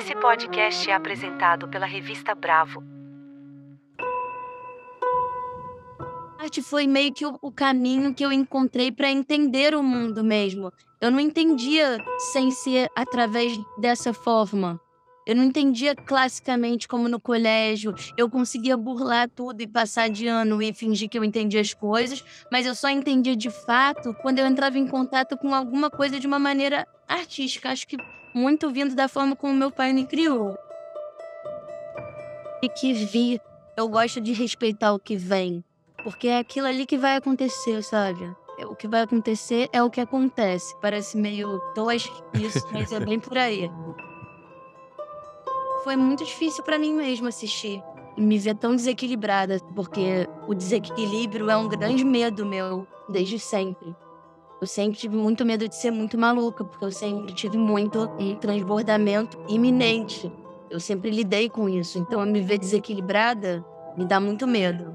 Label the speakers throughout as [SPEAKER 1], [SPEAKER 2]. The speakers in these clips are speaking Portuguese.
[SPEAKER 1] Esse podcast é apresentado pela revista Bravo.
[SPEAKER 2] Arte foi meio que o, o caminho que eu encontrei para entender o mundo mesmo. Eu não entendia sem ser através dessa forma. Eu não entendia classicamente como no colégio. Eu conseguia burlar tudo e passar de ano e fingir que eu entendia as coisas, mas eu só entendia de fato quando eu entrava em contato com alguma coisa de uma maneira artística. Acho que muito vindo da forma como meu pai me criou. E que vi, eu gosto de respeitar o que vem, porque é aquilo ali que vai acontecer, sabe? É, o que vai acontecer é o que acontece. Parece meio dois isso, mas é bem por aí. Foi muito difícil para mim mesmo assistir e me ver tão desequilibrada, porque o desequilíbrio é um grande medo meu desde sempre. Eu sempre tive muito medo de ser muito maluca, porque eu sempre tive muito um transbordamento iminente. Eu sempre lidei com isso. Então, me ver desequilibrada me dá muito medo.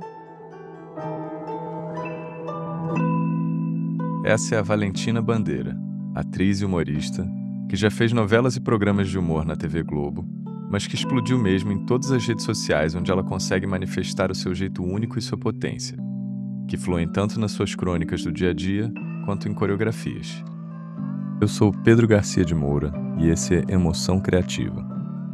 [SPEAKER 3] Essa é a Valentina Bandeira, atriz e humorista, que já fez novelas e programas de humor na TV Globo, mas que explodiu mesmo em todas as redes sociais onde ela consegue manifestar o seu jeito único e sua potência, que fluem tanto nas suas crônicas do dia a dia quanto em coreografias. Eu sou Pedro Garcia de Moura e esse é Emoção Criativa,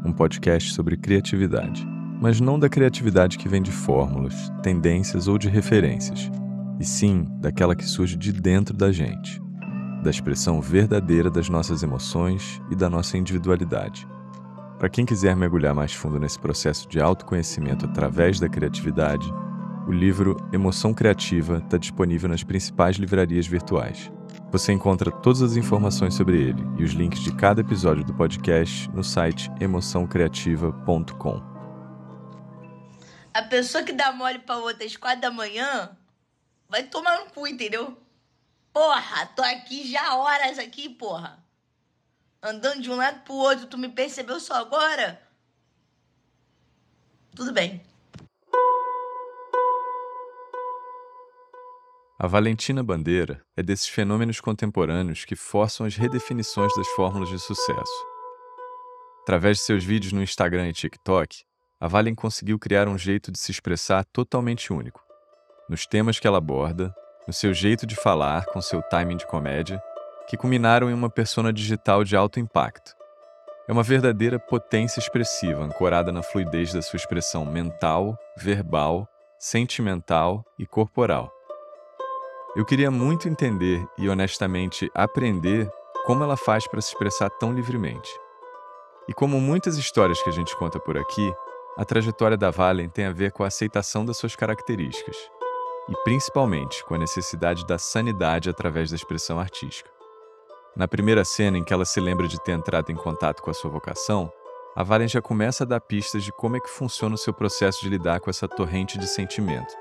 [SPEAKER 3] um podcast sobre criatividade, mas não da criatividade que vem de fórmulas, tendências ou de referências, e sim daquela que surge de dentro da gente, da expressão verdadeira das nossas emoções e da nossa individualidade. Para quem quiser mergulhar mais fundo nesse processo de autoconhecimento através da criatividade, o livro Emoção Criativa está disponível nas principais livrarias virtuais. Você encontra todas as informações sobre ele e os links de cada episódio do podcast no site emoçãocreativa.com.
[SPEAKER 4] A pessoa que dá mole pra outra às quatro da manhã vai tomar no cu, entendeu? Porra, tô aqui já horas aqui, porra. Andando de um lado pro outro, tu me percebeu só agora? Tudo bem.
[SPEAKER 3] A Valentina Bandeira é desses fenômenos contemporâneos que forçam as redefinições das fórmulas de sucesso. Através de seus vídeos no Instagram e TikTok, a Valen conseguiu criar um jeito de se expressar totalmente único. Nos temas que ela aborda, no seu jeito de falar, com seu timing de comédia, que culminaram em uma persona digital de alto impacto. É uma verdadeira potência expressiva ancorada na fluidez da sua expressão mental, verbal, sentimental e corporal. Eu queria muito entender e honestamente aprender como ela faz para se expressar tão livremente. E como muitas histórias que a gente conta por aqui, a trajetória da Valen tem a ver com a aceitação das suas características e principalmente com a necessidade da sanidade através da expressão artística. Na primeira cena em que ela se lembra de ter entrado em contato com a sua vocação, a Valen já começa a dar pistas de como é que funciona o seu processo de lidar com essa torrente de sentimento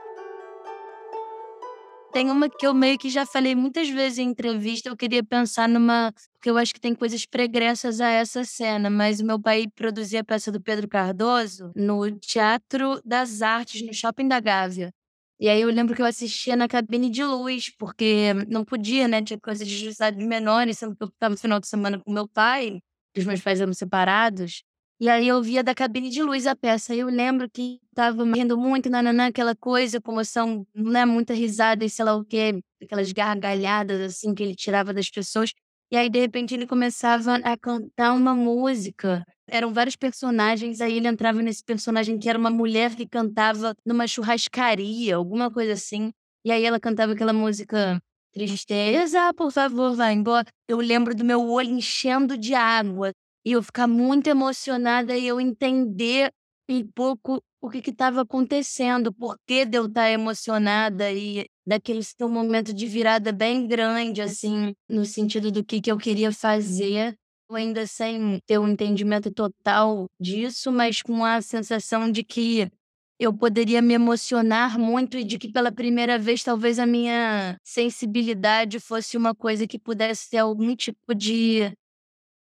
[SPEAKER 2] tem uma que eu meio que já falei muitas vezes em entrevista, eu queria pensar numa. Porque eu acho que tem coisas pregressas a essa cena, mas o meu pai produzia a peça do Pedro Cardoso no Teatro das Artes, no Shopping da Gávea. E aí eu lembro que eu assistia na cabine de luz, porque não podia, né? Tinha coisas de cidades menores, sendo que eu ficava no final de semana com meu pai, os meus pais eram separados. E aí eu via da cabine de luz a peça. Eu lembro que tava rindo muito, nananã, aquela coisa, comoção, não é muita risada e sei lá o quê, aquelas gargalhadas assim que ele tirava das pessoas. E aí, de repente, ele começava a cantar uma música. Eram vários personagens, aí ele entrava nesse personagem que era uma mulher que cantava numa churrascaria, alguma coisa assim. E aí ela cantava aquela música Tristeza, por favor, vai embora. Eu lembro do meu olho enchendo de água e eu ficar muito emocionada e eu entender um pouco o que estava acontecendo, por que de eu estar tá emocionada e daquele seu momento de virada bem grande, assim, no sentido do que, que eu queria fazer, ainda sem ter um entendimento total disso, mas com a sensação de que eu poderia me emocionar muito e de que pela primeira vez talvez a minha sensibilidade fosse uma coisa que pudesse ter algum tipo de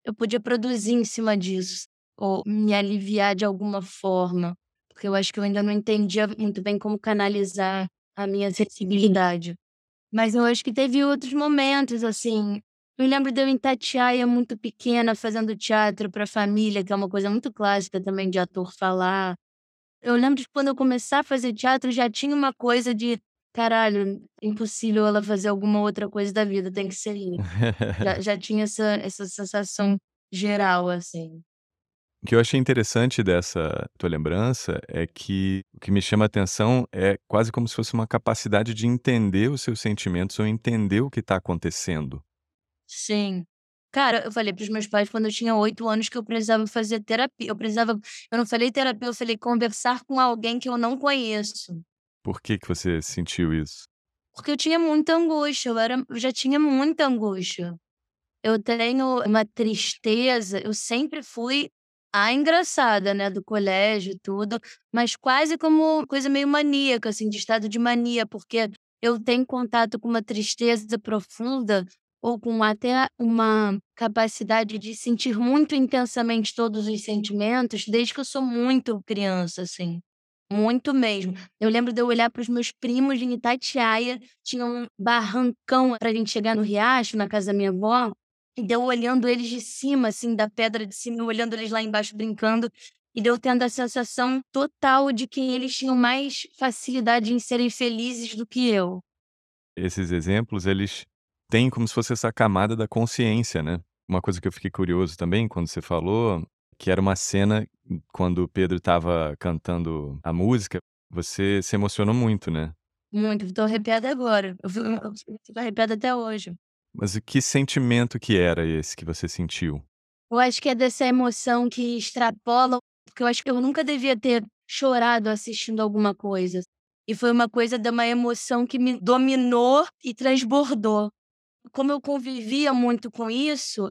[SPEAKER 2] eu podia produzir em cima disso, ou me aliviar de alguma forma, porque eu acho que eu ainda não entendia muito bem como canalizar a minha sensibilidade. Mas eu acho que teve outros momentos, assim, Eu lembro de eu em Tatiaia, muito pequena, fazendo teatro para família, que é uma coisa muito clássica também de ator falar. Eu lembro de quando eu começar a fazer teatro, já tinha uma coisa de caralho, impossível ela fazer alguma outra coisa da vida, tem que ser isso. já, já tinha essa, essa sensação geral, assim.
[SPEAKER 3] O que eu achei interessante dessa tua lembrança é que o que me chama a atenção é quase como se fosse uma capacidade de entender os seus sentimentos ou entender o que está acontecendo.
[SPEAKER 2] Sim. Cara, eu falei para os meus pais quando eu tinha oito anos que eu precisava fazer terapia. Eu precisava. Eu não falei terapia, eu falei conversar com alguém que eu não conheço.
[SPEAKER 3] Por que, que você sentiu isso?
[SPEAKER 2] Porque eu tinha muita angústia, eu, era, eu já tinha muita angústia. Eu tenho uma tristeza, eu sempre fui a engraçada, né, do colégio tudo, mas quase como coisa meio maníaca, assim, de estado de mania, porque eu tenho contato com uma tristeza profunda ou com até uma capacidade de sentir muito intensamente todos os sentimentos desde que eu sou muito criança, assim. Muito mesmo. Eu lembro de eu olhar para os meus primos em Itatiaia, tinha um barrancão para a gente chegar no riacho, na casa da minha avó, e deu olhando eles de cima, assim, da pedra de cima, olhando eles lá embaixo brincando. E deu tendo a sensação total de que eles tinham mais facilidade em serem felizes do que eu.
[SPEAKER 3] Esses exemplos, eles têm como se fosse essa camada da consciência, né? Uma coisa que eu fiquei curioso também quando você falou, que era uma cena quando o Pedro estava cantando a música, você se emocionou muito, né?
[SPEAKER 2] Muito, estou arrepiada agora. Eu fico, eu fico arrepiada até hoje.
[SPEAKER 3] Mas o que sentimento que era esse que você sentiu?
[SPEAKER 2] Eu acho que é dessa emoção que extrapola, porque eu acho que eu nunca devia ter chorado assistindo alguma coisa. E foi uma coisa de uma emoção que me dominou e transbordou. Como eu convivia muito com isso,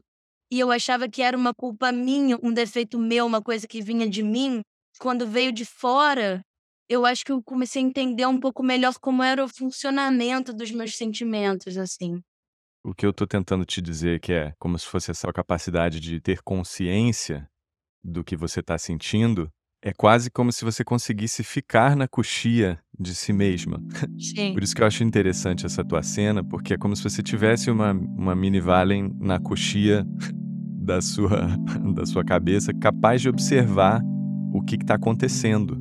[SPEAKER 2] e eu achava que era uma culpa minha, um defeito meu, uma coisa que vinha de mim, quando veio de fora, eu acho que eu comecei a entender um pouco melhor como era o funcionamento dos meus sentimentos, assim.
[SPEAKER 3] O que eu tô tentando te dizer que é como se fosse essa capacidade de ter consciência do que você está sentindo, é quase como se você conseguisse ficar na coxia de si mesma.
[SPEAKER 2] Sim.
[SPEAKER 3] Por isso que eu acho interessante essa tua cena, porque é como se você tivesse uma, uma mini Valen na coxia da sua, da sua cabeça, capaz de observar o que está acontecendo.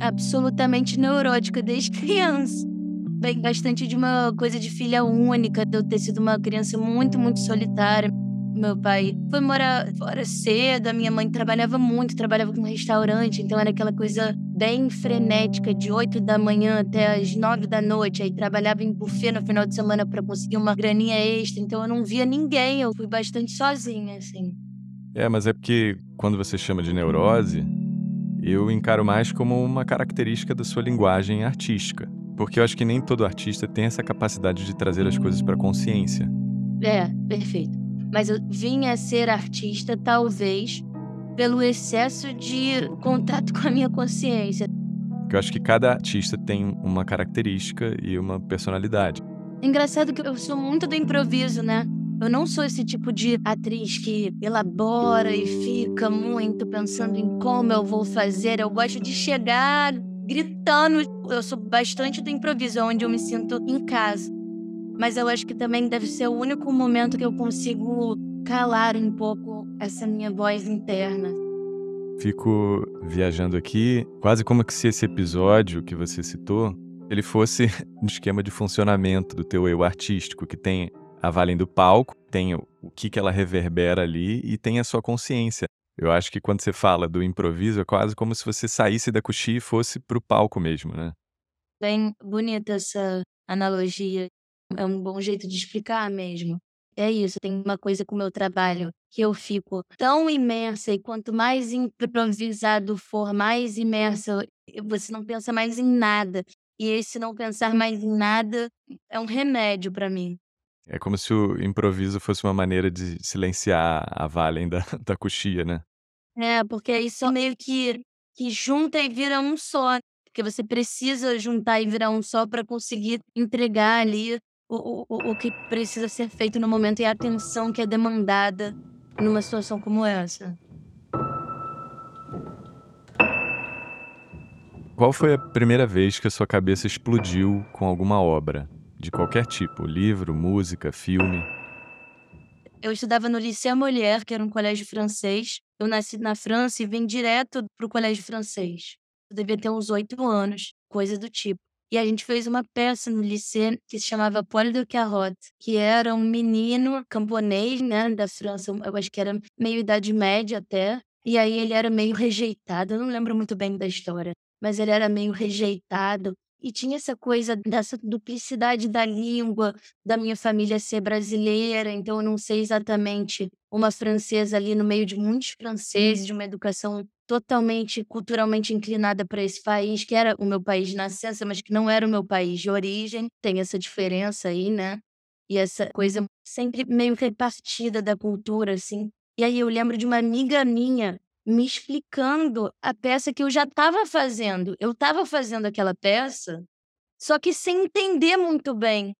[SPEAKER 2] Absolutamente neurótica desde criança vem bastante de uma coisa de filha única, de eu ter sido uma criança muito, muito solitária. Meu pai foi morar fora cedo, a minha mãe trabalhava muito, trabalhava com um restaurante, então era aquela coisa bem frenética, de 8 da manhã até as 9 da noite. Aí trabalhava em buffet no final de semana para conseguir uma graninha extra, então eu não via ninguém, eu fui bastante sozinha, assim.
[SPEAKER 3] É, mas é porque quando você chama de neurose, eu encaro mais como uma característica da sua linguagem artística. Porque eu acho que nem todo artista tem essa capacidade de trazer as coisas para consciência.
[SPEAKER 2] É, perfeito. Mas eu vim a ser artista, talvez, pelo excesso de contato com a minha consciência.
[SPEAKER 3] Eu acho que cada artista tem uma característica e uma personalidade.
[SPEAKER 2] Engraçado que eu sou muito do improviso, né? Eu não sou esse tipo de atriz que elabora e fica muito pensando em como eu vou fazer. Eu gosto de chegar gritando. Eu sou bastante do improviso, onde eu me sinto em casa. Mas eu acho que também deve ser o único momento que eu consigo calar um pouco essa minha voz interna.
[SPEAKER 3] Fico viajando aqui, quase como se esse episódio que você citou, ele fosse um esquema de funcionamento do teu eu artístico, que tem a valem do palco, tem o que, que ela reverbera ali e tem a sua consciência. Eu acho que quando você fala do improviso, é quase como se você saísse da coxia e fosse pro palco mesmo, né?
[SPEAKER 2] Bem bonita essa analogia. É um bom jeito de explicar mesmo. É isso, tem uma coisa com o meu trabalho que eu fico tão imersa e quanto mais improvisado for, mais imersa, você não pensa mais em nada. E esse não pensar mais em nada é um remédio para mim.
[SPEAKER 3] É como se o improviso fosse uma maneira de silenciar a Valen da, da coxia, né?
[SPEAKER 2] É, porque isso meio que, que junta e vira um só. Porque você precisa juntar e virar um só para conseguir entregar ali o, o, o que precisa ser feito no momento e a atenção que é demandada numa situação como essa.
[SPEAKER 3] Qual foi a primeira vez que a sua cabeça explodiu com alguma obra? De qualquer tipo, livro, música, filme.
[SPEAKER 2] Eu estudava no Lycée Molière, que era um colégio francês. Eu nasci na França e vim direto para o colégio francês. Eu devia ter uns oito anos, coisa do tipo. E a gente fez uma peça no lycée que se chamava Paul de Carotte, que era um menino camponês, né, da França, eu acho que era meio idade média até. E aí ele era meio rejeitado, eu não lembro muito bem da história, mas ele era meio rejeitado e tinha essa coisa dessa duplicidade da língua, da minha família ser brasileira, então eu não sei exatamente uma francesa ali no meio de muitos franceses, de uma educação totalmente culturalmente inclinada para esse país, que era o meu país de nascença, mas que não era o meu país de origem. Tem essa diferença aí, né? E essa coisa sempre meio repartida da cultura, assim. E aí eu lembro de uma amiga minha me explicando a peça que eu já estava fazendo. Eu estava fazendo aquela peça, só que sem entender muito bem.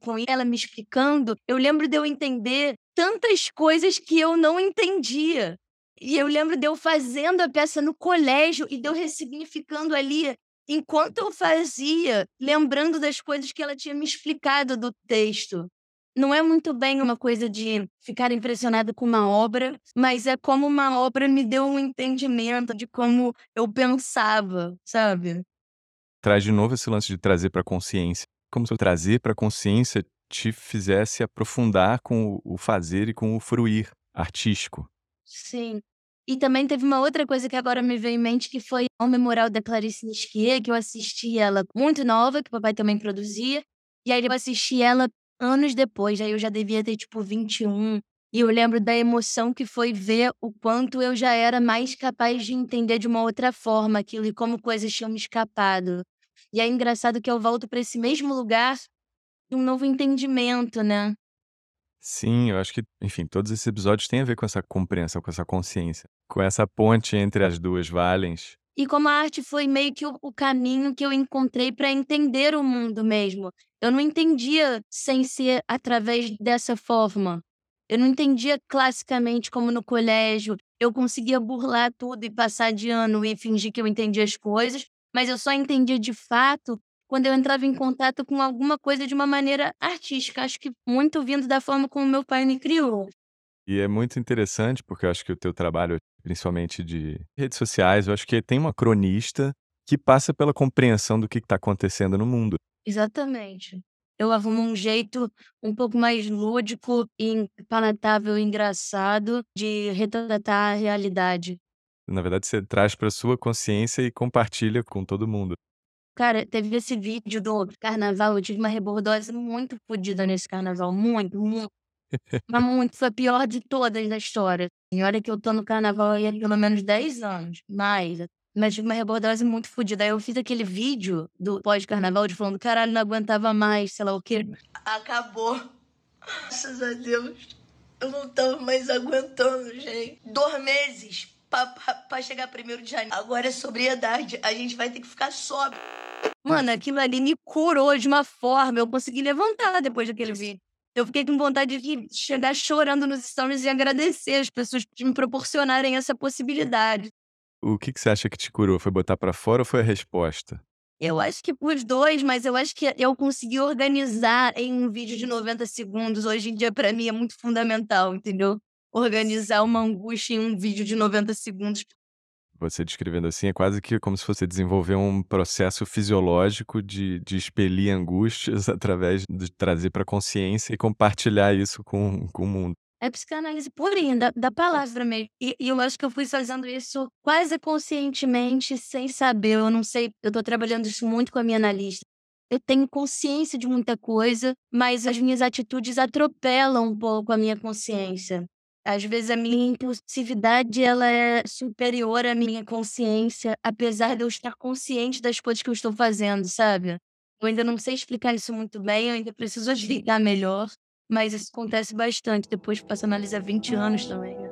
[SPEAKER 2] Com ela me explicando, eu lembro de eu entender tantas coisas que eu não entendia. E eu lembro de eu fazendo a peça no colégio e de eu ressignificando ali enquanto eu fazia, lembrando das coisas que ela tinha me explicado do texto não é muito bem uma coisa de ficar impressionado com uma obra, mas é como uma obra me deu um entendimento de como eu pensava, sabe?
[SPEAKER 3] Traz de novo esse lance de trazer para a consciência. Como se eu trazer para a consciência te fizesse aprofundar com o fazer e com o fruir artístico.
[SPEAKER 2] Sim. E também teve uma outra coisa que agora me veio em mente, que foi o Memorial da Clarice Lispector, que eu assisti ela muito nova, que o papai também produzia. E aí eu assisti ela anos depois, aí eu já devia ter tipo 21. E eu lembro da emoção que foi ver o quanto eu já era mais capaz de entender de uma outra forma aquilo e como coisas tinham me escapado. E é engraçado que eu volto para esse mesmo lugar de um novo entendimento, né?
[SPEAKER 3] Sim, eu acho que, enfim, todos esses episódios têm a ver com essa compreensão, com essa consciência, com essa ponte entre as duas valens.
[SPEAKER 2] E como a arte foi meio que o, caminho que eu encontrei para entender o mundo mesmo. Eu não entendia sem ser através dessa forma. Eu não entendia classicamente como no colégio. Eu conseguia burlar tudo e passar de ano e fingir que eu entendia as coisas, mas eu só entendia de fato quando eu entrava em contato com alguma coisa de uma maneira artística. Acho que muito vindo da forma como meu pai me criou.
[SPEAKER 3] E é muito interessante, porque eu acho que o teu trabalho, principalmente de redes sociais, eu acho que tem uma cronista que passa pela compreensão do que está acontecendo no mundo.
[SPEAKER 2] Exatamente. Eu arrumo um jeito um pouco mais lúdico e palatável e engraçado de retratar a realidade.
[SPEAKER 3] Na verdade, você traz para sua consciência e compartilha com todo mundo.
[SPEAKER 2] Cara, teve esse vídeo do carnaval, eu tive uma rebordose muito fodida nesse carnaval, muito, muito. Mas muito, foi a pior de todas da história. E olha que eu tô no carnaval há pelo menos 10 anos, mais. Mas tive uma rebordose muito fodida. Aí eu fiz aquele vídeo do pós-carnaval de falando, caralho, não aguentava mais, sei lá o quê.
[SPEAKER 4] Acabou. Graças a Deus. Eu não tava mais aguentando, gente. Dois meses pra, pra, pra chegar primeiro de janeiro. Agora é sobriedade. A gente vai ter que ficar sóbrio.
[SPEAKER 2] Mano, aquilo ali me curou de uma forma. Eu consegui levantar depois daquele vídeo. Eu fiquei com vontade de chegar chorando nos stories e agradecer as pessoas por me proporcionarem essa possibilidade.
[SPEAKER 3] O que, que você acha que te curou? Foi botar para fora ou foi a resposta?
[SPEAKER 2] Eu acho que os dois, mas eu acho que eu consegui organizar em um vídeo de 90 segundos. Hoje em dia, para mim, é muito fundamental, entendeu? Organizar uma angústia em um vídeo de 90 segundos
[SPEAKER 3] você descrevendo assim, é quase que como se fosse desenvolver um processo fisiológico de, de expelir angústias através de trazer para a consciência e compartilhar isso com, com o mundo.
[SPEAKER 2] É psicanálise purinha, da, da palavra mesmo. E, e, eu acho que eu fui fazendo isso quase conscientemente, sem saber. Eu não sei, eu estou trabalhando isso muito com a minha analista. Eu tenho consciência de muita coisa, mas as minhas atitudes atropelam um pouco a minha consciência. Às vezes a minha impulsividade ela é superior à minha consciência, apesar de eu estar consciente das coisas que eu estou fazendo, sabe? Eu ainda não sei explicar isso muito bem, eu ainda preciso explicar melhor, mas isso acontece bastante depois que passo a analisar 20 anos também. Né?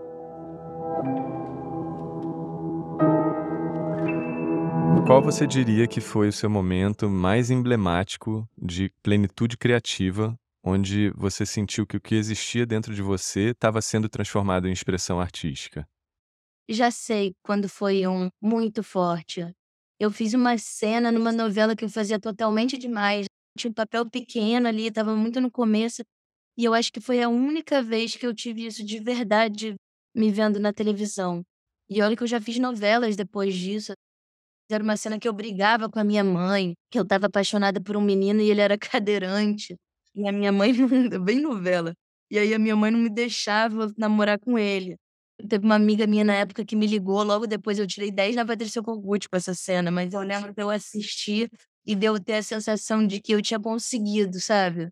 [SPEAKER 3] Qual você diria que foi o seu momento mais emblemático de plenitude criativa onde você sentiu que o que existia dentro de você estava sendo transformado em expressão artística?
[SPEAKER 2] Já sei quando foi um muito forte. Eu fiz uma cena numa novela que eu fazia totalmente demais. Tinha um papel pequeno ali, estava muito no começo. E eu acho que foi a única vez que eu tive isso de verdade me vendo na televisão. E olha que eu já fiz novelas depois disso. Era uma cena que eu brigava com a minha mãe, que eu estava apaixonada por um menino e ele era cadeirante. E a minha mãe, bem novela. E aí a minha mãe não me deixava namorar com ele. Teve uma amiga minha na época que me ligou, logo depois eu tirei 10 na Patrícia Kogut com essa cena, mas eu lembro de eu assistir e de eu ter a sensação de que eu tinha conseguido, sabe?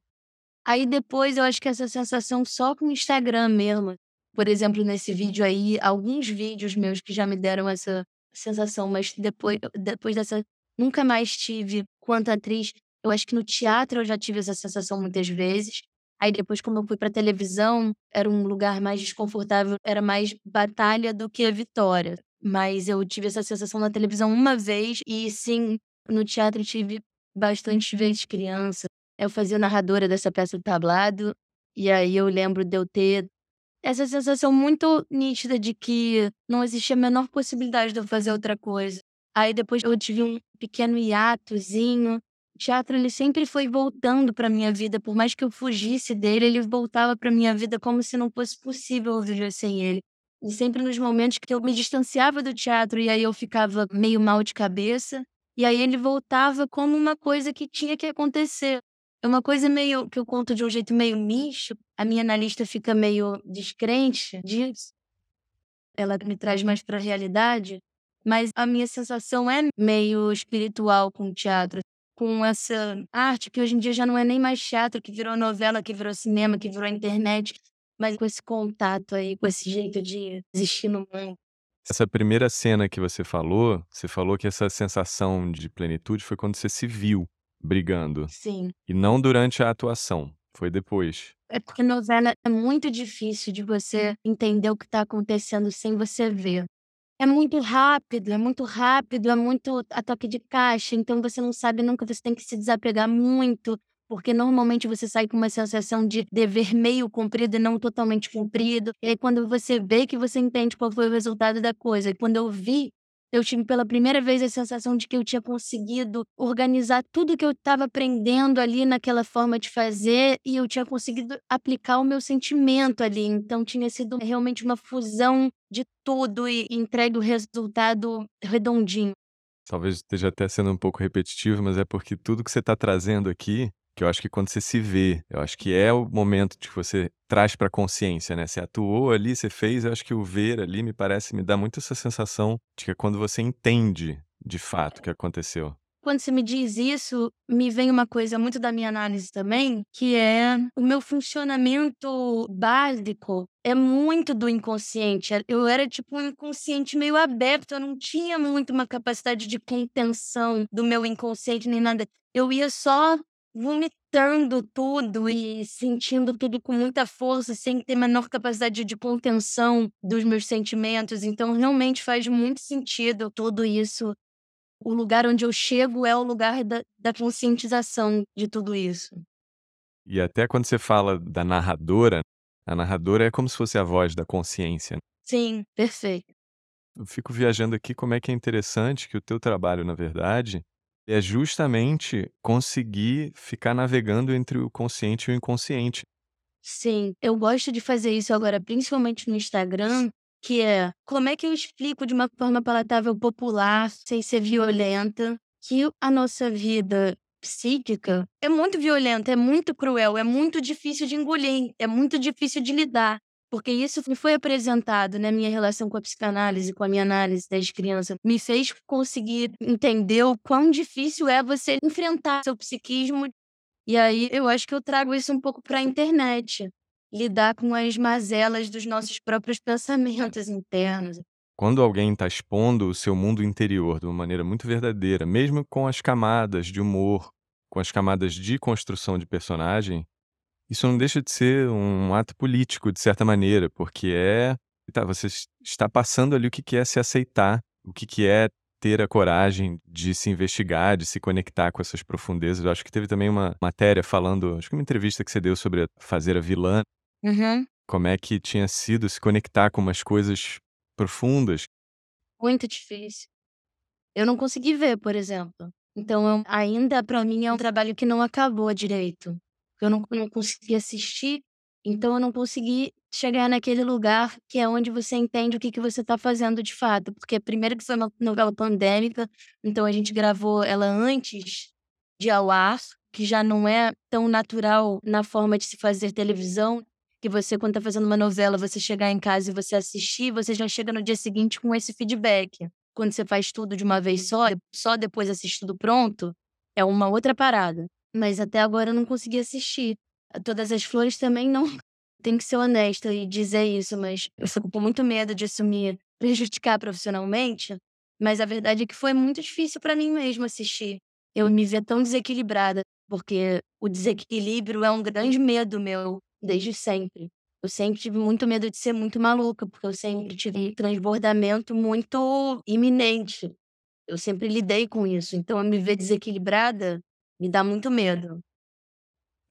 [SPEAKER 2] Aí depois eu acho que essa sensação só com o Instagram mesmo. Por exemplo, nesse vídeo aí, alguns vídeos meus que já me deram essa sensação, mas depois, depois dessa. Nunca mais tive quanto atriz. Eu acho que no teatro eu já tive essa sensação muitas vezes. Aí depois, como eu fui pra televisão, era um lugar mais desconfortável, era mais batalha do que vitória. Mas eu tive essa sensação na televisão uma vez, e sim, no teatro tive bastante vezes criança. Eu fazia narradora dessa peça do tablado, e aí eu lembro de eu ter essa sensação muito nítida de que não existia a menor possibilidade de eu fazer outra coisa. Aí depois eu tive um pequeno hiatozinho. Teatro ele sempre foi voltando para minha vida, por mais que eu fugisse dele, ele voltava para minha vida como se não fosse possível viver sem ele. E sempre nos momentos que eu me distanciava do teatro e aí eu ficava meio mal de cabeça, e aí ele voltava como uma coisa que tinha que acontecer. É uma coisa meio que eu conto de um jeito meio místico. A minha analista fica meio descrente disso. Ela me traz mais para a realidade, mas a minha sensação é meio espiritual com o teatro, com essa arte que hoje em dia já não é nem mais teatro, que virou novela, que virou cinema, que virou internet, mas com esse contato aí, com esse jeito de existir no mundo.
[SPEAKER 3] Essa primeira cena que você falou, você falou que essa sensação de plenitude foi quando você se viu brigando.
[SPEAKER 2] Sim.
[SPEAKER 3] E não durante a atuação, foi depois.
[SPEAKER 2] É porque novela é muito difícil de você entender o que está acontecendo sem você ver. É muito rápido, é muito rápido, é muito a toque de caixa, então você não sabe nunca, você tem que se desapegar muito, porque normalmente você sai com uma sensação de dever meio cumprido e não totalmente cumprido. E aí quando você vê que você entende qual foi o resultado da coisa. E quando eu vi eu tive pela primeira vez a sensação de que eu tinha conseguido organizar tudo que eu estava aprendendo ali naquela forma de fazer e eu tinha conseguido aplicar o meu sentimento ali. Então tinha sido realmente uma fusão de tudo e entregue o resultado redondinho.
[SPEAKER 3] Talvez esteja até sendo um pouco repetitivo, mas é porque tudo que você está trazendo aqui que eu acho que quando você se vê, eu acho que é o momento de que você traz para consciência, né? Você atuou ali, você fez, eu acho que o ver ali me parece, me dá muito essa sensação de que é quando você entende de fato o que aconteceu.
[SPEAKER 2] Quando você me diz isso, me vem uma coisa muito da minha análise também, que é o meu funcionamento básico é muito do inconsciente. Eu era tipo um inconsciente meio aberto, eu não tinha muito uma capacidade de contenção do meu inconsciente nem nada. Eu ia só vomitando tudo e sentindo tudo com muita força, sem ter menor capacidade de contenção dos meus sentimentos. Então, realmente faz muito sentido tudo isso. O lugar onde eu chego é o lugar da, da conscientização de tudo isso.
[SPEAKER 3] E até quando você fala da narradora, a narradora é como se fosse a voz da consciência.
[SPEAKER 2] Sim, perfeito.
[SPEAKER 3] Eu fico viajando aqui como é que é interessante que o teu trabalho, na verdade, é justamente conseguir ficar navegando entre o consciente e o inconsciente.
[SPEAKER 2] Sim, eu gosto de fazer isso agora, principalmente no Instagram, que é como é que eu explico de uma forma palatável popular, sem ser violenta, que a nossa vida psíquica é muito violenta, é muito cruel, é muito difícil de engolir, é muito difícil de lidar. Porque isso me foi apresentado na minha relação com a psicanálise, com a minha análise desde criança. Me fez conseguir entender o quão difícil é você enfrentar seu psiquismo. E aí eu acho que eu trago isso um pouco para a internet. Lidar com as mazelas dos nossos próprios pensamentos internos.
[SPEAKER 3] Quando alguém está expondo o seu mundo interior de uma maneira muito verdadeira, mesmo com as camadas de humor, com as camadas de construção de personagem, isso não deixa de ser um ato político, de certa maneira, porque é. Tá, você está passando ali o que é se aceitar, o que é ter a coragem de se investigar, de se conectar com essas profundezas. Eu acho que teve também uma matéria falando, acho que uma entrevista que você deu sobre fazer a vilã.
[SPEAKER 2] Uhum.
[SPEAKER 3] Como é que tinha sido se conectar com umas coisas profundas.
[SPEAKER 2] Muito difícil. Eu não consegui ver, por exemplo. Então, eu, ainda para mim é um trabalho que não acabou direito eu não, não consegui assistir Então eu não consegui chegar naquele lugar que é onde você entende o que, que você está fazendo de fato. Porque primeiro que foi uma novela pandêmica, então a gente gravou ela antes de ao ar, que já não é tão natural na forma de se fazer televisão, que você, quando está fazendo uma novela, você chegar em casa e você assistir, você já chega no dia seguinte com esse feedback. Quando você faz tudo de uma vez só, só depois assiste tudo pronto, é uma outra parada. Mas até agora eu não consegui assistir. Todas as flores também não. Tem que ser honesta e dizer isso, mas eu fico com muito medo de assumir, prejudicar profissionalmente. Mas a verdade é que foi muito difícil para mim mesmo assistir. Eu me ver tão desequilibrada, porque o desequilíbrio é um grande medo meu, desde sempre. Eu sempre tive muito medo de ser muito maluca, porque eu sempre tive transbordamento muito iminente. Eu sempre lidei com isso. Então, eu me ver desequilibrada me dá muito medo.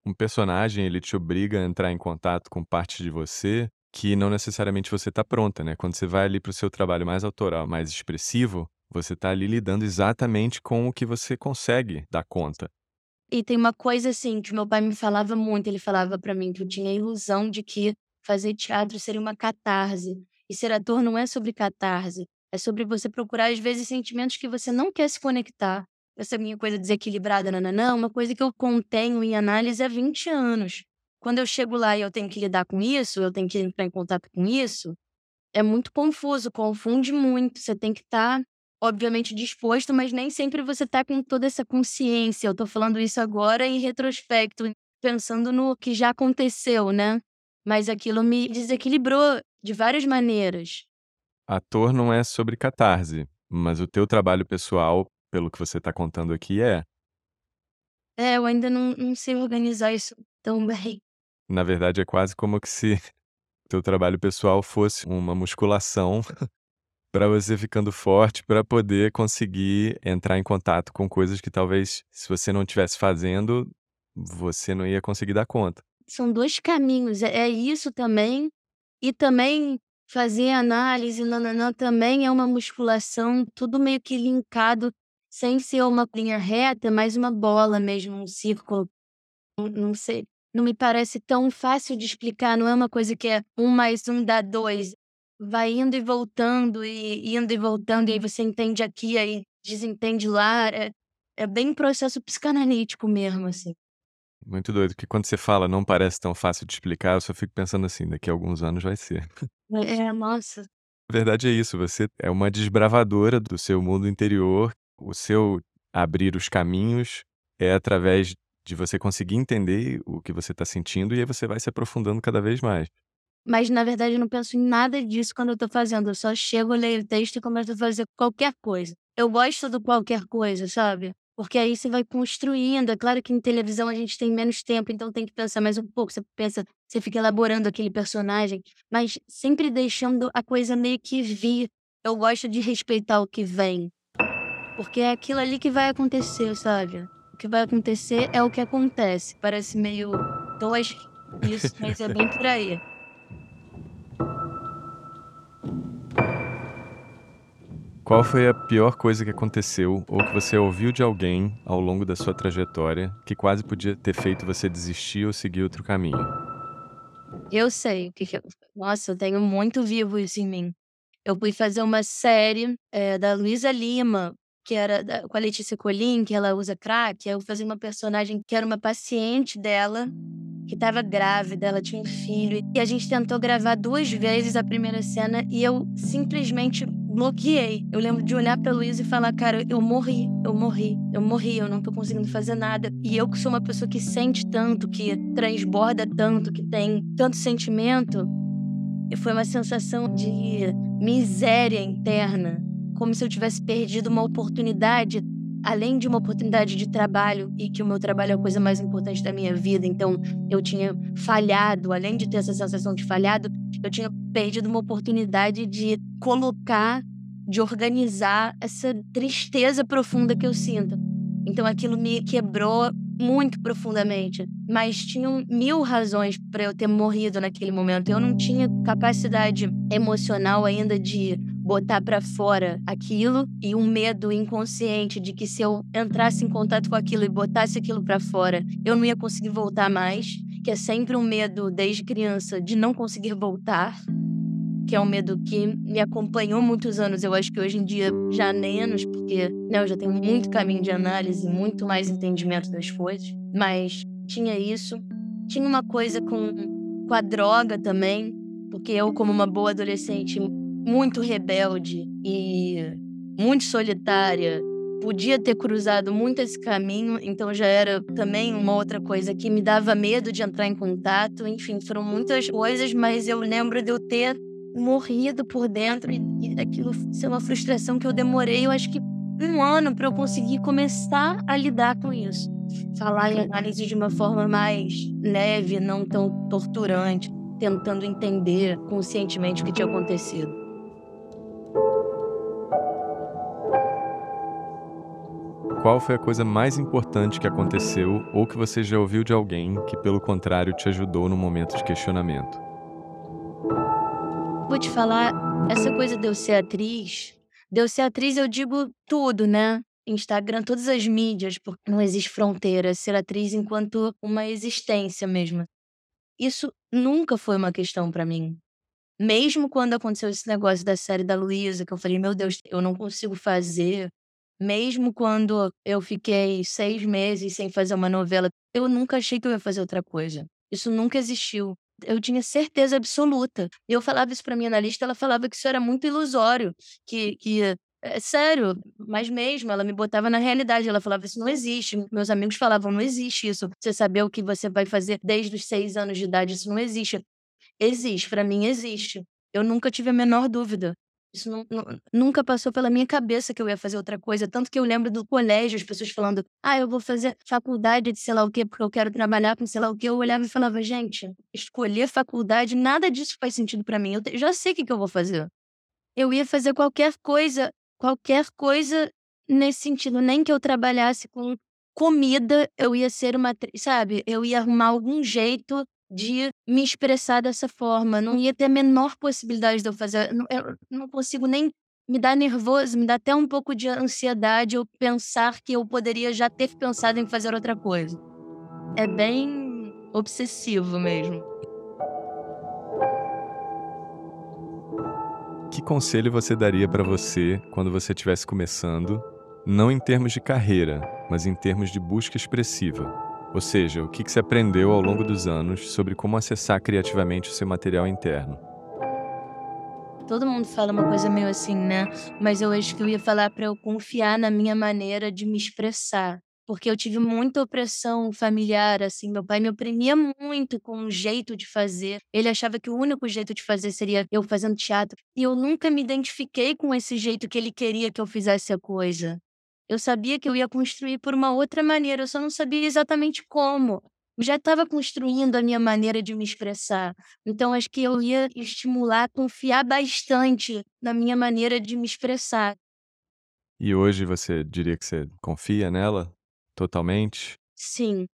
[SPEAKER 3] Um personagem, ele te obriga a entrar em contato com parte de você que não necessariamente você está pronta, né? Quando você vai ali para o seu trabalho mais autoral, mais expressivo, você está ali lidando exatamente com o que você consegue dar conta.
[SPEAKER 2] E tem uma coisa assim que meu pai me falava muito, ele falava para mim que eu tinha a ilusão de que fazer teatro seria uma catarse. E ser ator não é sobre catarse, é sobre você procurar às vezes sentimentos que você não quer se conectar. Essa minha coisa desequilibrada, nananã, uma coisa que eu contenho em análise há 20 anos. Quando eu chego lá e eu tenho que lidar com isso, eu tenho que entrar em contato com isso, é muito confuso, confunde muito. Você tem que estar tá obviamente disposto, mas nem sempre você tá com toda essa consciência. Eu tô falando isso agora em retrospecto, pensando no que já aconteceu, né? Mas aquilo me desequilibrou de várias maneiras.
[SPEAKER 3] Ator não é sobre catarse, mas o teu trabalho pessoal, pelo que você tá contando aqui, é.
[SPEAKER 2] É, eu ainda não, não sei organizar isso tão bem.
[SPEAKER 3] Na verdade, é quase como que se teu trabalho pessoal fosse uma musculação para você ficando forte para poder conseguir entrar em contato com coisas que talvez, se você não estivesse fazendo, você não ia conseguir dar conta.
[SPEAKER 2] São dois caminhos, é, é isso também, e também fazer análise, nananã, também é uma musculação, tudo meio que linkado, sem ser uma linha reta, mas uma bola mesmo, um círculo. Não, sei, não me parece tão fácil de explicar, não é uma coisa que é um mais um dá dois vai indo e voltando, e indo e voltando, e aí você entende aqui, aí desentende lá. É, é bem processo psicanalítico mesmo, assim.
[SPEAKER 3] Muito doido, que quando você fala não parece tão fácil de explicar, eu só fico pensando assim, daqui a alguns anos vai ser.
[SPEAKER 2] É, nossa.
[SPEAKER 3] A verdade é isso, você é uma desbravadora do seu mundo interior, o seu abrir os caminhos é através de você conseguir entender o que você está sentindo e aí você vai se aprofundando cada vez mais.
[SPEAKER 2] Mas, na verdade, eu não penso em nada disso quando eu tô fazendo. Eu só chego, leio o texto e começo a fazer qualquer coisa. Eu gosto do qualquer coisa, sabe? Porque aí você vai construindo. É claro que em televisão a gente tem menos tempo, então tem que pensar mais um pouco. Você pensa, você fica elaborando aquele personagem, mas sempre deixando a coisa meio que vir. Eu gosto de respeitar o que vem. Porque é aquilo ali que vai acontecer, sabe? O que vai acontecer é o que acontece. Parece meio tosco isso, mas é bem por aí.
[SPEAKER 3] Qual foi a pior coisa que aconteceu ou que você ouviu de alguém ao longo da sua trajetória que quase podia ter feito você desistir ou seguir outro caminho?
[SPEAKER 2] Eu sei o que, que eu... Nossa, eu tenho muito vivo isso em mim. Eu fui fazer uma série é, da Luísa Lima, que era da, com a Letícia Colim, que ela usa crack. Eu fazia uma personagem que era uma paciente dela, que estava grávida, ela tinha um filho. E a gente tentou gravar duas vezes a primeira cena e eu simplesmente bloqueei. Eu lembro de olhar pra Luísa e falar, cara, eu morri, eu morri, eu morri, eu não tô conseguindo fazer nada. E eu que sou uma pessoa que sente tanto, que transborda tanto, que tem tanto sentimento, foi uma sensação de miséria interna, como se eu tivesse perdido uma oportunidade além de uma oportunidade de trabalho e que o meu trabalho é a coisa mais importante da minha vida, então eu tinha falhado, além de ter essa sensação de falhado, eu tinha perdido uma oportunidade de colocar, de organizar essa tristeza profunda que eu sinto. Então aquilo me quebrou muito profundamente, mas tinham mil razões para eu ter morrido naquele momento. Eu não tinha capacidade emocional ainda de botar para fora aquilo e um medo inconsciente de que se eu entrasse em contato com aquilo e botasse aquilo para fora, eu não ia conseguir voltar mais. que é sempre um medo desde criança de não conseguir voltar, que é um medo que me acompanhou muitos anos. Eu acho que hoje em dia já menos, porque né, eu já tenho muito caminho de análise, muito mais entendimento das coisas. Mas tinha isso. Tinha uma coisa com, com a droga também, porque eu, como uma boa adolescente muito rebelde e muito solitária, podia ter cruzado muito esse caminho, então já era também uma outra coisa que me dava medo de entrar em contato. Enfim, foram muitas coisas, mas eu lembro de eu ter morrido por dentro e, e aquilo ser uma frustração que eu demorei, eu acho que um ano para eu conseguir começar a lidar com isso. Falar em análise de uma forma mais leve, não tão torturante, tentando entender conscientemente o que tinha acontecido.
[SPEAKER 3] Qual foi a coisa mais importante que aconteceu ou que você já ouviu de alguém que, pelo contrário, te ajudou no momento de questionamento?
[SPEAKER 2] Vou te falar, essa coisa de eu ser atriz, de eu ser atriz eu digo tudo, né? Instagram, todas as mídias, porque não existe fronteira, ser atriz enquanto uma existência mesmo. Isso nunca foi uma questão para mim. Mesmo quando aconteceu esse negócio da série da Luísa, que eu falei, meu Deus, eu não consigo fazer, mesmo quando eu fiquei seis meses sem fazer uma novela, eu nunca achei que eu ia fazer outra coisa. Isso nunca existiu. Eu tinha certeza absoluta. E eu falava isso para minha analista, ela falava que isso era muito ilusório, que, que é sério, mas mesmo, ela me botava na realidade. Ela falava: Isso não existe. Meus amigos falavam: Não existe isso. Você saber o que você vai fazer desde os seis anos de idade, isso não existe. Existe, para mim existe. Eu nunca tive a menor dúvida. Isso não, não, nunca passou pela minha cabeça que eu ia fazer outra coisa. Tanto que eu lembro do colégio, as pessoas falando, ah, eu vou fazer faculdade de sei lá o quê, porque eu quero trabalhar com sei lá o quê. Eu olhava e falava, gente, escolher faculdade, nada disso faz sentido para mim. Eu já sei o que, que eu vou fazer. Eu ia fazer qualquer coisa, qualquer coisa nesse sentido. Nem que eu trabalhasse com comida, eu ia ser uma, sabe? Eu ia arrumar algum jeito de me expressar dessa forma. Não ia ter a menor possibilidade de eu fazer. Eu não consigo nem me dar nervoso, me dá até um pouco de ansiedade eu pensar que eu poderia já ter pensado em fazer outra coisa. É bem obsessivo mesmo.
[SPEAKER 3] Que conselho você daria para você quando você estivesse começando, não em termos de carreira, mas em termos de busca expressiva? Ou seja, o que você aprendeu ao longo dos anos sobre como acessar criativamente o seu material interno?
[SPEAKER 2] Todo mundo fala uma coisa meio assim, né? Mas eu acho que eu ia falar para eu confiar na minha maneira de me expressar. Porque eu tive muita opressão familiar, assim. Meu pai me oprimia muito com o jeito de fazer. Ele achava que o único jeito de fazer seria eu fazendo teatro. E eu nunca me identifiquei com esse jeito que ele queria que eu fizesse a coisa. Eu sabia que eu ia construir por uma outra maneira, eu só não sabia exatamente como. Já estava construindo a minha maneira de me expressar. Então, acho que eu ia estimular, confiar bastante na minha maneira de me expressar.
[SPEAKER 3] E hoje você diria que você confia nela totalmente?
[SPEAKER 2] Sim.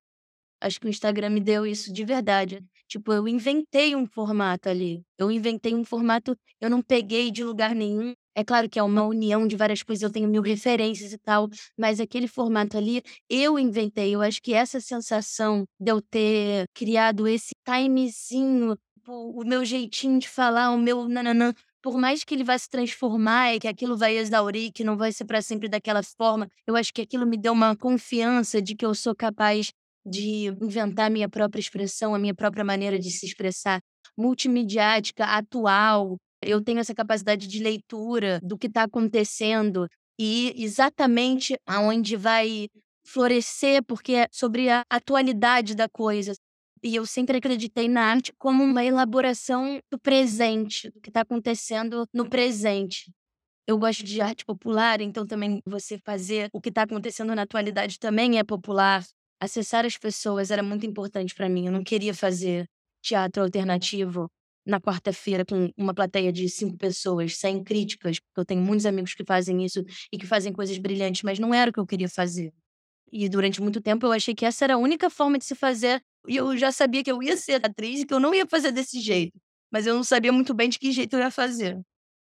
[SPEAKER 2] Acho que o Instagram me deu isso de verdade. Tipo, eu inventei um formato ali. Eu inventei um formato, eu não peguei de lugar nenhum. É claro que é uma união de várias coisas, eu tenho mil referências e tal, mas aquele formato ali eu inventei. Eu acho que essa sensação de eu ter criado esse timezinho, o meu jeitinho de falar, o meu nananã, por mais que ele vá se transformar e que aquilo vai exaurir, que não vai ser para sempre daquela forma, eu acho que aquilo me deu uma confiança de que eu sou capaz de inventar a minha própria expressão, a minha própria maneira de se expressar, multimediática, atual, eu tenho essa capacidade de leitura do que está acontecendo e exatamente aonde vai florescer, porque é sobre a atualidade da coisa. E eu sempre acreditei na arte como uma elaboração do presente, do que está acontecendo no presente. Eu gosto de arte popular, então também você fazer o que está acontecendo na atualidade também é popular. Acessar as pessoas era muito importante para mim. Eu não queria fazer teatro alternativo na quarta-feira com uma plateia de cinco pessoas, sem críticas, porque eu tenho muitos amigos que fazem isso e que fazem coisas brilhantes, mas não era o que eu queria fazer. E durante muito tempo eu achei que essa era a única forma de se fazer, e eu já sabia que eu ia ser atriz e que eu não ia fazer desse jeito, mas eu não sabia muito bem de que jeito eu ia fazer.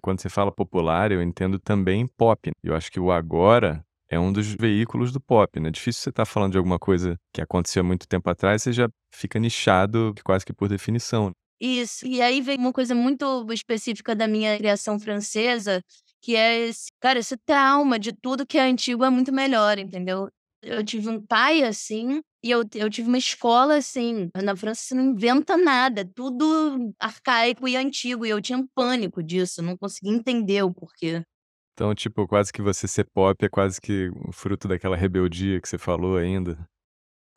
[SPEAKER 3] Quando você fala popular, eu entendo também pop. Eu acho que o agora é um dos veículos do pop, né? Difícil você estar falando de alguma coisa que aconteceu muito tempo atrás, você já fica nichado quase que por definição.
[SPEAKER 2] Isso. E aí vem uma coisa muito específica da minha criação francesa, que é esse, cara, esse trauma de tudo que é antigo é muito melhor, entendeu? Eu tive um pai assim, e eu, eu tive uma escola assim. Na França você não inventa nada, tudo arcaico e antigo. E eu tinha um pânico disso, não conseguia entender o porquê.
[SPEAKER 3] Então, tipo, quase que você ser pop é quase que fruto daquela rebeldia que você falou ainda.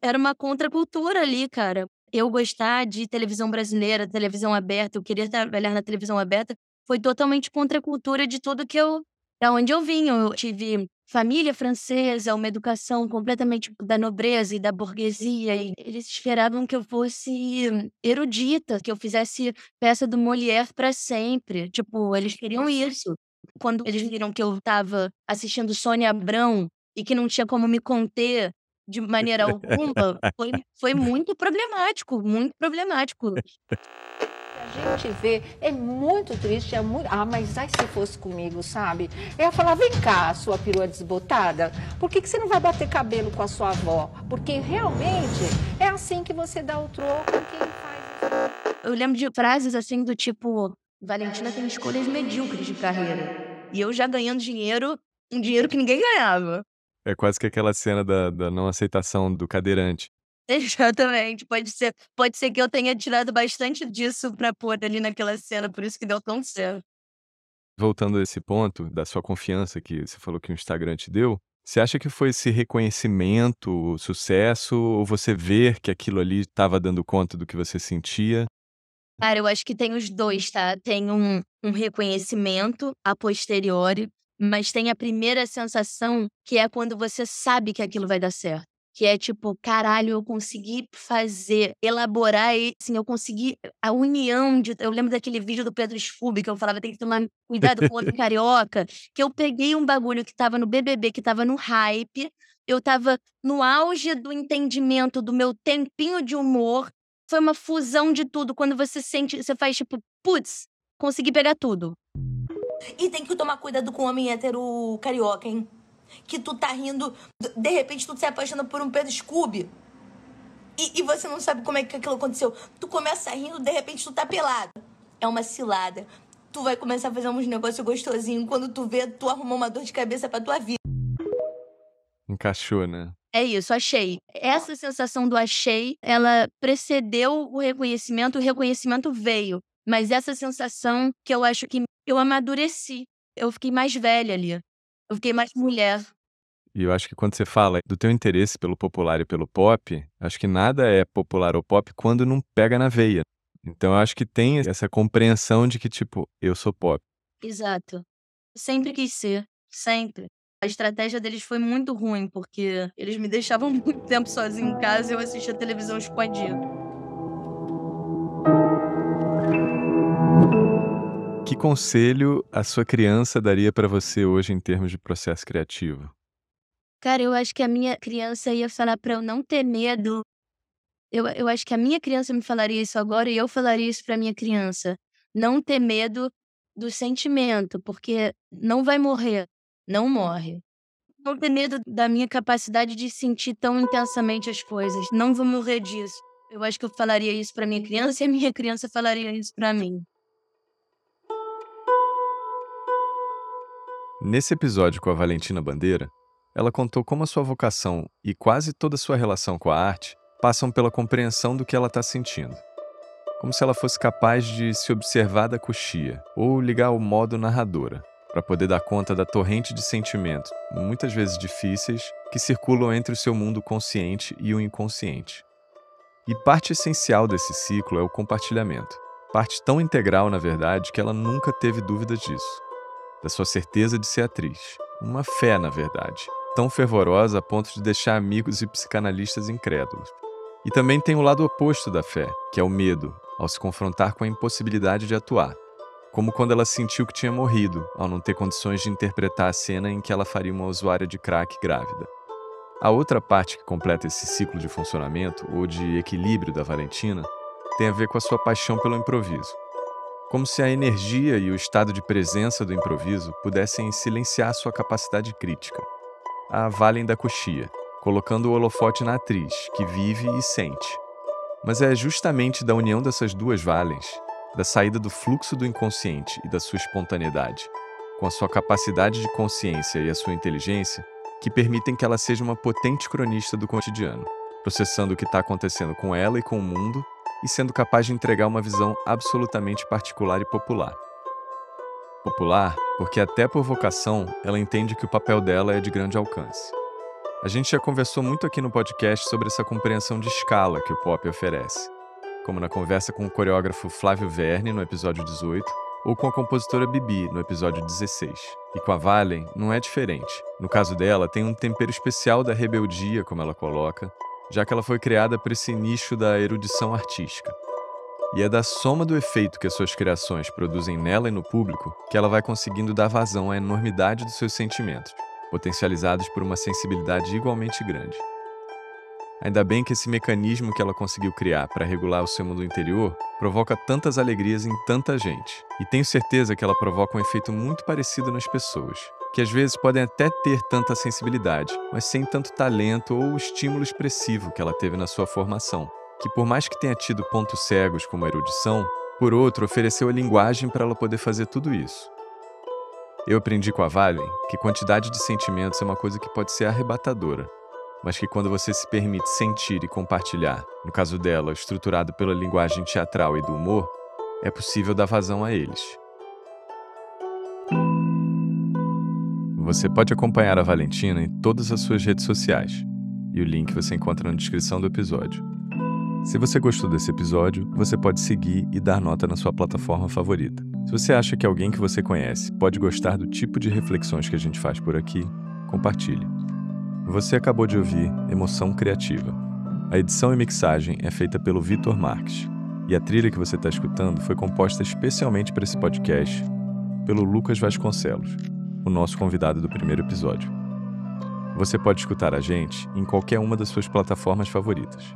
[SPEAKER 2] Era uma contracultura ali, cara. Eu gostar de televisão brasileira, televisão aberta, eu queria trabalhar na televisão aberta, foi totalmente contra a cultura de tudo que eu. da onde eu vim. Eu tive família francesa, uma educação completamente da nobreza e da burguesia. E eles esperavam que eu fosse erudita, que eu fizesse peça do Molière para sempre. Tipo, eles queriam isso. Quando eles viram que eu estava assistindo Sônia Abrão e que não tinha como me conter de maneira alguma, foi, foi muito problemático, muito problemático.
[SPEAKER 5] A gente vê, é muito triste, é muito. Ah, mas ai se fosse comigo, sabe? Eu ia falar, vem cá, sua perua desbotada, por que, que você não vai bater cabelo com a sua avó? Porque realmente é assim que você dá o troco quem faz.
[SPEAKER 2] Eu lembro de frases assim do tipo, Valentina tem escolhas medíocres de carreira. E eu já ganhando dinheiro, um dinheiro que ninguém ganhava.
[SPEAKER 3] É quase que aquela cena da, da não aceitação do cadeirante.
[SPEAKER 2] Exatamente. Pode ser, pode ser que eu tenha tirado bastante disso pra pôr ali naquela cena, por isso que deu tão certo.
[SPEAKER 3] Voltando a esse ponto da sua confiança que você falou que o Instagram te deu, você acha que foi esse reconhecimento, sucesso, ou você ver que aquilo ali estava dando conta do que você sentia?
[SPEAKER 2] Cara, eu acho que tem os dois, tá? Tem um, um reconhecimento a posteriori, mas tem a primeira sensação que é quando você sabe que aquilo vai dar certo. Que é tipo, caralho, eu consegui fazer, elaborar, e, assim, eu consegui a união de. Eu lembro daquele vídeo do Pedro Scooby que eu falava, tem que tomar cuidado com o outro carioca. Que eu peguei um bagulho que tava no BBB, que tava no hype, eu tava no auge do entendimento do meu tempinho de humor, foi uma fusão de tudo. Quando você sente, você faz tipo, putz, consegui pegar tudo.
[SPEAKER 4] E tem que tomar cuidado com o homem hétero carioca, hein? Que tu tá rindo, de repente tu se apaixona por um Pedro Scooby. E, e você não sabe como é que aquilo aconteceu. Tu começa rindo, de repente tu tá pelado. É uma cilada. Tu vai começar a fazer uns negócios gostosinhos. Quando tu vê, tu arrumou uma dor de cabeça pra tua vida.
[SPEAKER 3] Encaixou, né?
[SPEAKER 2] É isso, achei. Essa sensação do achei, ela precedeu o reconhecimento, o reconhecimento veio. Mas essa sensação que eu acho que eu amadureci. Eu fiquei mais velha ali. Eu fiquei mais mulher.
[SPEAKER 3] E eu acho que quando você fala do teu interesse pelo popular e pelo pop, acho que nada é popular ou pop quando não pega na veia. Então eu acho que tem essa compreensão de que, tipo, eu sou pop.
[SPEAKER 2] Exato. Sempre quis ser. Sempre. A estratégia deles foi muito ruim, porque eles me deixavam muito tempo sozinho em casa e eu assistia televisão escondido.
[SPEAKER 3] Que conselho a sua criança daria para você hoje em termos de processo criativo?
[SPEAKER 2] Cara, eu acho que a minha criança ia falar para eu não ter medo. Eu, eu acho que a minha criança me falaria isso agora e eu falaria isso para minha criança. Não ter medo do sentimento, porque não vai morrer, não morre. Não ter medo da minha capacidade de sentir tão intensamente as coisas. Não vou morrer disso. Eu acho que eu falaria isso para minha criança e a minha criança falaria isso para mim.
[SPEAKER 3] Nesse episódio com a Valentina Bandeira, ela contou como a sua vocação e quase toda a sua relação com a arte passam pela compreensão do que ela está sentindo. Como se ela fosse capaz de se observar da coxia ou ligar o modo narradora, para poder dar conta da torrente de sentimentos, muitas vezes difíceis, que circulam entre o seu mundo consciente e o inconsciente. E parte essencial desse ciclo é o compartilhamento. Parte tão integral, na verdade, que ela nunca teve dúvidas disso da sua certeza de ser atriz. Uma fé, na verdade, tão fervorosa a ponto de deixar amigos e psicanalistas incrédulos. E também tem o lado oposto da fé, que é o medo, ao se confrontar com a impossibilidade de atuar. Como quando ela sentiu que tinha morrido, ao não ter condições de interpretar a cena em que ela faria uma usuária de crack grávida. A outra parte que completa esse ciclo de funcionamento, ou de equilíbrio da Valentina, tem a ver com a sua paixão pelo improviso como se a energia e o estado de presença do improviso pudessem silenciar sua capacidade crítica. a Valen da Coxia, colocando o holofote na atriz, que vive e sente. Mas é justamente da união dessas duas Valens, da saída do fluxo do inconsciente e da sua espontaneidade, com a sua capacidade de consciência e a sua inteligência, que permitem que ela seja uma potente cronista do cotidiano, processando o que está acontecendo com ela e com o mundo e sendo capaz de entregar uma visão absolutamente particular e popular. Popular, porque até por vocação ela entende que o papel dela é de grande alcance. A gente já conversou muito aqui no podcast sobre essa compreensão de escala que o pop oferece, como na conversa com o coreógrafo Flávio Verne no episódio 18, ou com a compositora Bibi no episódio 16. E com a Valen não é diferente. No caso dela, tem um tempero especial da rebeldia, como ela coloca, já que ela foi criada para esse nicho da erudição artística. E é da soma do efeito que as suas criações produzem nela e no público que ela vai conseguindo dar vazão à enormidade dos seus sentimentos, potencializados por uma sensibilidade igualmente grande. Ainda bem que esse mecanismo que ela conseguiu criar para regular o seu mundo interior provoca tantas alegrias em tanta gente. E tenho certeza que ela provoca um efeito muito parecido nas pessoas, que às vezes podem até ter tanta sensibilidade, mas sem tanto talento ou estímulo expressivo que ela teve na sua formação que, por mais que tenha tido pontos cegos como a erudição, por outro, ofereceu a linguagem para ela poder fazer tudo isso. Eu aprendi com a Valen que quantidade de sentimentos é uma coisa que pode ser arrebatadora, mas que quando você se permite sentir e compartilhar, no caso dela, estruturado pela linguagem teatral e do humor, é possível dar vazão a eles. Você pode acompanhar a Valentina em todas as suas redes sociais, e o link você encontra na descrição do episódio. Se você gostou desse episódio, você pode seguir e dar nota na sua plataforma favorita. Se você acha que alguém que você conhece pode gostar do tipo de reflexões que a gente faz por aqui, compartilhe. Você acabou de ouvir Emoção Criativa. A edição e mixagem é feita pelo Vitor Marques, e a trilha que você está escutando foi composta especialmente para esse podcast pelo Lucas Vasconcelos, o nosso convidado do primeiro episódio. Você pode escutar a gente em qualquer uma das suas plataformas favoritas.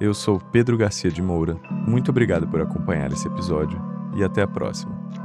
[SPEAKER 3] Eu sou Pedro Garcia de Moura, muito obrigado por acompanhar esse episódio e até a próxima.